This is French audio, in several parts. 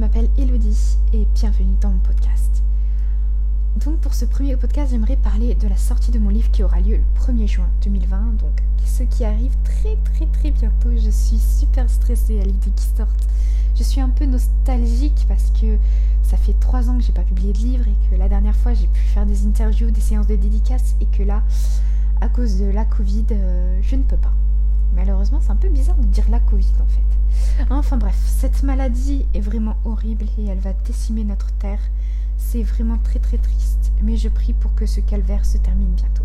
je m'appelle Elodie et bienvenue dans mon podcast. Donc pour ce premier podcast, j'aimerais parler de la sortie de mon livre qui aura lieu le 1er juin 2020, donc ce qui arrive très très très bientôt. Je suis super stressée à l'idée qu'il sorte. Je suis un peu nostalgique parce que ça fait trois ans que j'ai pas publié de livre et que la dernière fois j'ai pu faire des interviews, des séances de dédicaces et que là, à cause de la Covid, euh, je ne peux pas. Malheureusement, c'est un peu bizarre de dire la Covid en fait. Enfin bref, cette maladie est vraiment horrible et elle va décimer notre terre. C'est vraiment très très triste, mais je prie pour que ce calvaire se termine bientôt.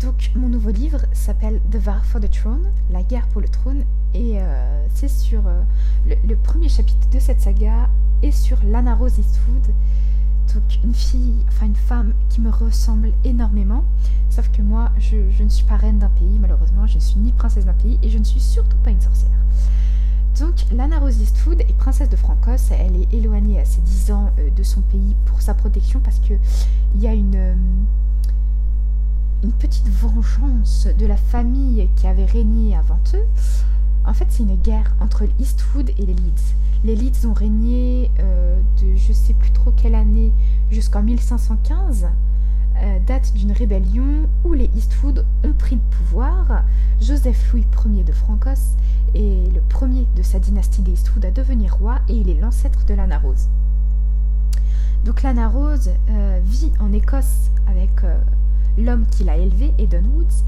Donc mon nouveau livre s'appelle The War for the Throne, la guerre pour le trône, et euh, c'est sur euh, le, premier chapitre de cette saga est sur Lana Rose Eastwood, donc une fille, enfin une femme qui me ressemble énormément. Sauf que moi, je, ne suis pas reine d'un pays, malheureusement, je ne suis ni princesse d'un pays et je ne suis surtout pas une sorcière. Donc Lana Rose Eastwood est princesse de Francos, elle est éloignée à ses 10 ans euh, de son pays pour sa protection parce que il y a une, euh, une petite vengeance de la famille qui avait régné avant eux. En fait, c'est une guerre entre Eastwood et les Leeds. Les Leeds ont régné euh, de je sais plus trop quelle année jusqu'en 1515, euh, date d'une rébellion où les Eastwood ont pris le pouvoir. Joseph Louis Ier de Francos est le premier de sa dynastie des Eastwood à devenir roi et il est l'ancêtre de Lana Rose. Donc Lana Rose euh, vit en Écosse avec l'homme qui l'a élevée, Eden Woods,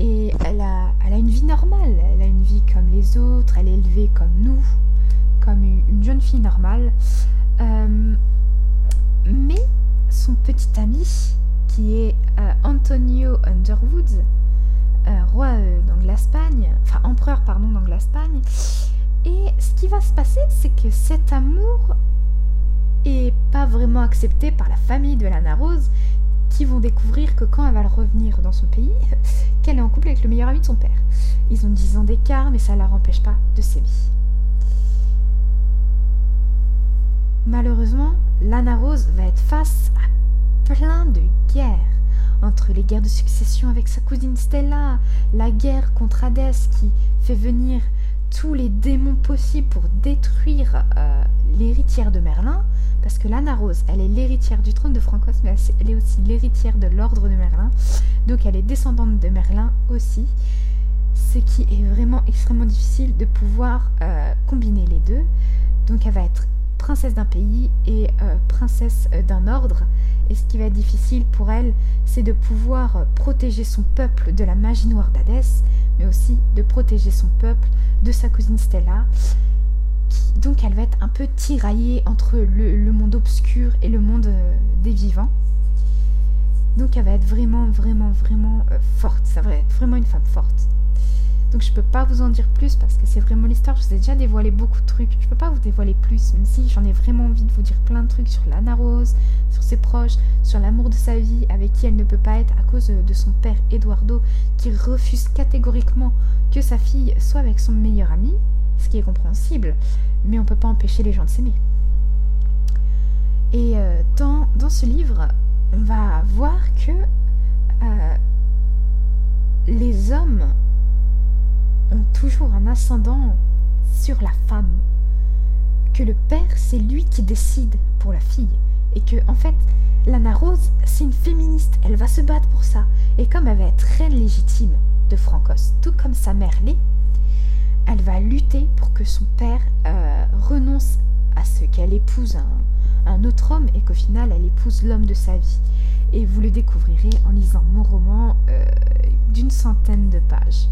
et elle a, une vie normale, elle a une vie comme les autres, elle est élevée comme nous, comme une jeune fille normale. Euh, mais son petit ami, qui est euh, Antonio Underwood, euh, roi d'Angleterre, enfin empereur pardon d'Angleterre, et ce qui va se passer, c'est que cet amour est pas vraiment accepté par la famille de Lana Rose, qui vont découvrir que quand elle va revenir dans son pays, qu'elle est en couple avec le meilleur ami de son père. Ils ont 10 ans d'écart, mais ça ne la empêche pas de s'aimer. Malheureusement, Lana Rose va être face à plein de guerres. Entre les guerres de succession avec sa cousine Stella, la guerre contre Hadès qui fait venir tous les démons possibles pour détruire euh, l'héritière de Merlin, parce que Lana Rose, elle est l'héritière du trône de Francos, mais elle est aussi l'héritière de l'ordre de Merlin, donc elle est descendante de Merlin aussi, ce qui est vraiment extrêmement difficile de pouvoir euh, combiner les deux. Donc elle va être princesse d'un pays et euh, princesse d'un ordre. Et ce qui va être difficile pour elle, c'est de pouvoir euh, protéger son peuple de la magie noire d'Hadès, mais aussi de protéger son peuple de sa cousine Stella. donc elle va être un peu tiraillée entre le, monde obscur et le monde des vivants. Donc elle va être vraiment, vraiment, vraiment forte. Ça va être vraiment une femme forte. Donc je peux pas vous en dire plus parce que c'est vraiment l'histoire. Je vous ai déjà dévoilé beaucoup de trucs. Je peux pas vous dévoiler plus, même si j'en ai vraiment envie de vous dire plein de trucs sur Lana Rose, sur ses proches, sur l'amour de sa vie, avec qui elle ne peut pas être à cause de son père Eduardo, qui refuse catégoriquement que sa fille soit avec son meilleur ami, ce qui est compréhensible, mais on peut pas empêcher les gens de s'aimer. Et euh, dans, dans, ce livre, on va voir que euh, les hommes toujours un ascendant sur la femme. Que le père, c'est lui qui décide pour la fille. Et que, en fait, Lana Rose, c'est une féministe. Elle va se battre pour ça. Et comme elle va être reine légitime de Francos, tout comme sa mère l'est, elle va lutter pour que son père euh, renonce à ce qu'elle épouse un, autre homme et qu'au final elle épouse l'homme de sa vie. Et vous le découvrirez en lisant mon roman euh, d'une centaine de pages.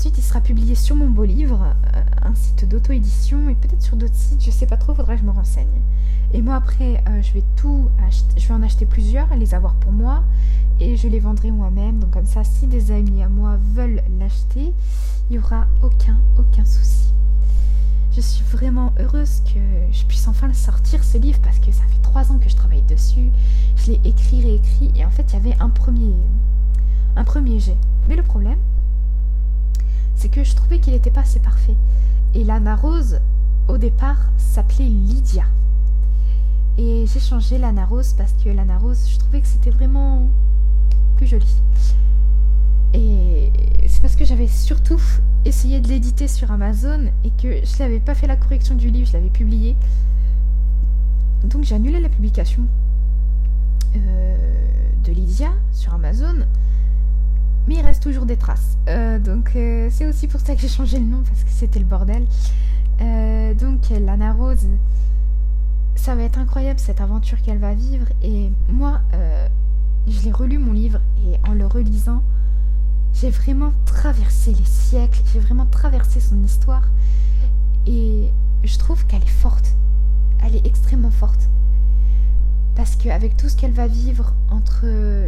Ensuite, il sera publié sur mon beau livre, euh, un site d'auto-édition et peut-être sur d'autres sites, je sais pas trop, faudra que je me renseigne. Et moi après, euh, je vais tout acheter, je vais en acheter plusieurs, les avoir pour moi et je les vendrai moi-même. Donc comme ça, si des amis à moi veulent l'acheter, il n'y aura aucun, aucun souci. Je suis vraiment heureuse que je puisse enfin le sortir ce livre parce que ça fait trois ans que je travaille dessus. Je l'ai écrit, réécrit et en fait il y avait un premier, un premier jet. Mais le problème, c'est que je trouvais qu'il n'était pas assez parfait. Et Lana Rose, au départ, s'appelait Lydia. Et j'ai changé Lana Rose parce que Lana Rose, je trouvais que c'était vraiment plus joli. Et c'est parce que j'avais surtout essayé de l'éditer sur Amazon et que je n'avais pas fait la correction du livre, je l'avais publié. Donc j'ai annulé la publication euh, de Lydia sur Amazon. Mais il reste toujours des traces. Euh, donc euh, c'est aussi pour ça que j'ai changé le nom parce que c'était le bordel. donc Lana Rose, ça va être incroyable cette aventure qu'elle va vivre. Et moi, je l'ai relu mon livre et en le relisant, j'ai vraiment traversé les siècles, j'ai vraiment traversé son histoire et je trouve qu'elle est forte. Elle est extrêmement forte. Parce qu'avec tout ce qu'elle va vivre entre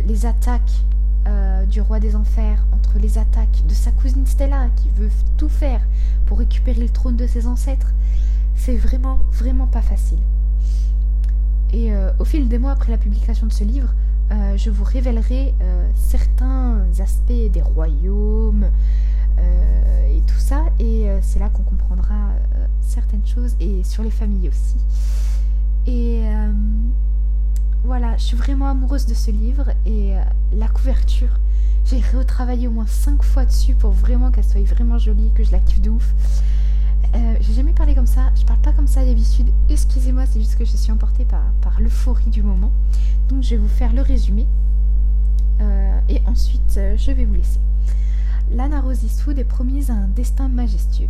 les attaques euh, du roi des enfers, entre les attaques de sa cousine Stella qui veut tout faire pour récupérer le trône de ses ancêtres, c'est vraiment, vraiment pas facile. Et euh, au fil des mois après la publication de ce livre, euh, je vous révélerai certains aspects des royaumes et tout ça. Et c'est là qu'on comprendra certaines choses et sur les familles aussi. Et voilà, je suis vraiment amoureuse de ce livre et la couverture. J'ai retravaillé au moins 5 fois dessus pour vraiment qu'elle soit vraiment jolie, que je la kiffe de ouf. Euh, j'ai jamais parlé comme ça, je parle pas comme ça d'habitude. Excusez-moi, c'est juste que je suis emportée par, l'euphorie du moment. Donc je vais vous faire le résumé. Euh, et ensuite, euh, je vais vous laisser. Lana Rose Eastwood est promise à un destin majestueux.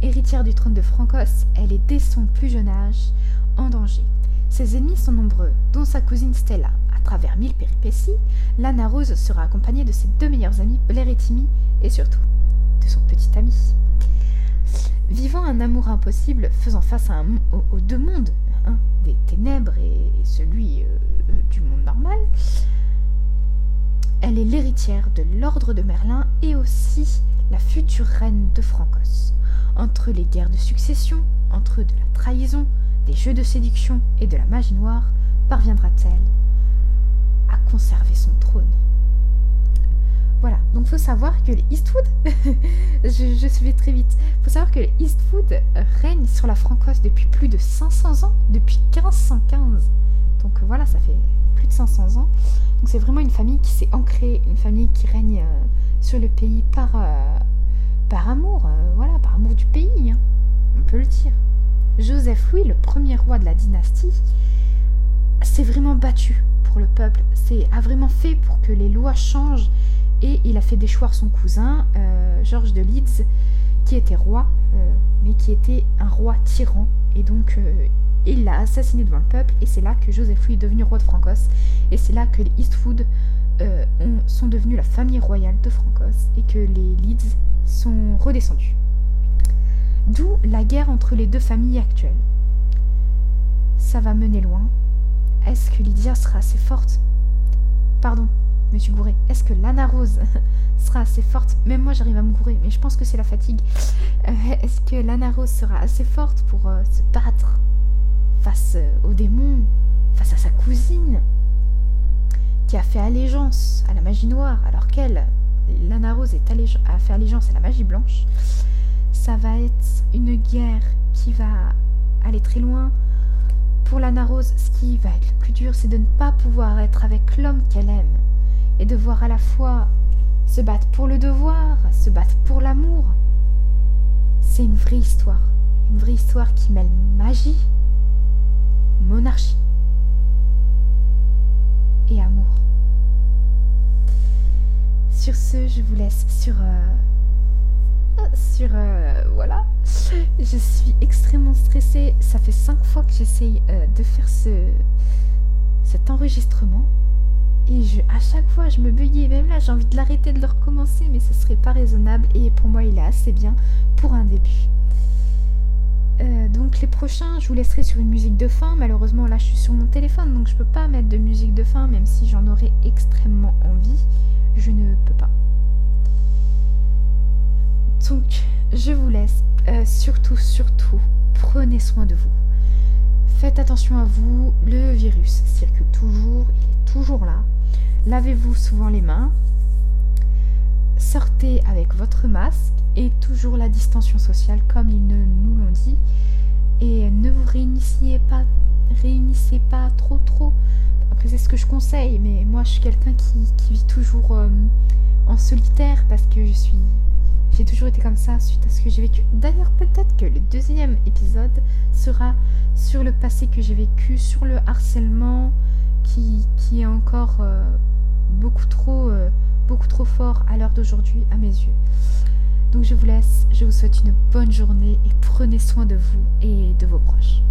Héritière du trône de Francos, elle est dès son plus jeune âge en danger. Ses ennemis sont nombreux, dont sa cousine Stella. À travers mille péripéties, Lana Rose sera accompagnée de ses deux meilleurs amis, Blair et Timmy, et surtout de son petit ami. Vivant un amour impossible, faisant face aux, deux mondes, hein, des ténèbres et, celui euh, euh, du monde normal, elle est l'héritière de l'ordre de Merlin et aussi la future reine de Francos. Entre les guerres de succession, entre de la trahison, des jeux de séduction et de la magie noire, parviendra-t-elle à conserver son trône voilà, donc faut savoir que les Eastwood, je, je très vite, faut savoir que les Eastwood règnent sur la Francosse depuis plus de 500 ans, depuis 1515. Donc voilà, ça fait plus de 500 ans. Donc c'est vraiment une famille qui s'est ancrée, une famille qui règne euh, sur le pays par, euh, amour, euh, voilà, par amour du pays, hein. on peut le dire. Joseph Louis, le premier roi de la dynastie, s'est vraiment battu pour le peuple, a vraiment fait pour que les lois changent et il a fait déchoir son cousin, euh, Georges de Leeds, qui était roi, euh, mais qui était un roi tyran. Et donc, euh, il l'a assassiné devant le peuple. Et c'est là que Joseph Louis est devenu roi de Francos. Et c'est là que les Eastwood sont devenus la famille royale de Francos. Et que les Leeds sont redescendus. D'où la guerre entre les deux familles actuelles. Ça va mener loin. Est-ce que Lydia sera assez forte? Pardon, suis gourée. Est-ce que Lana Rose sera assez forte? Même moi, j'arrive à me gourer, mais je pense que c'est la fatigue. Euh, est-ce que Lana Rose sera assez forte pour euh, se battre face euh, aux démons, face à sa cousine, qui a fait allégeance à la magie noire, alors qu'elle, Lana Rose, est a fait allégeance à la magie blanche? Ça va être une guerre qui va aller très loin. Pour Lana Rose, ce qui va être le plus dur, c'est de ne pas pouvoir être avec l'homme qu'elle aime et de voir à la fois se battre pour le devoir, se battre pour l'amour. C'est une vraie histoire, une vraie histoire qui mêle magie, monarchie et amour. Sur ce, je vous laisse sur... Euh, sur... Euh, voilà. Je suis extrêmement stressée. Ça fait cinq fois que j'essaye euh, de faire ce, cet enregistrement. Et je, à chaque fois, je me buguais. Même là, j'ai envie de l'arrêter, de le recommencer, mais ce serait pas raisonnable. Et pour moi, il est assez bien pour un début. Euh, donc les prochains, je vous laisserai sur une musique de fin. Malheureusement, là, je suis sur mon téléphone, donc je peux pas mettre de musique de fin, même si j'en aurais extrêmement envie. Je ne peux pas. Donc, je vous laisse. Euh, surtout, surtout, prenez soin de vous. Faites attention à vous. Le virus circule toujours. Il est toujours là. Lavez-vous souvent les mains. Sortez avec votre masque et toujours la distanciation sociale comme ils nous l'ont dit. Et ne vous réunissez pas, trop trop. Après c'est ce que je conseille, mais moi je suis quelqu'un qui, vit toujours euh, en solitaire parce que je suis J'ai toujours été comme ça suite à ce que j'ai vécu. D'ailleurs, peut-être que le deuxième épisode sera sur le passé que j'ai vécu, sur le harcèlement qui, est encore euh, beaucoup trop euh, beaucoup trop fort à l'heure d'aujourd'hui à mes yeux. Donc je vous laisse, je vous souhaite une bonne journée et prenez soin de vous et de vos proches.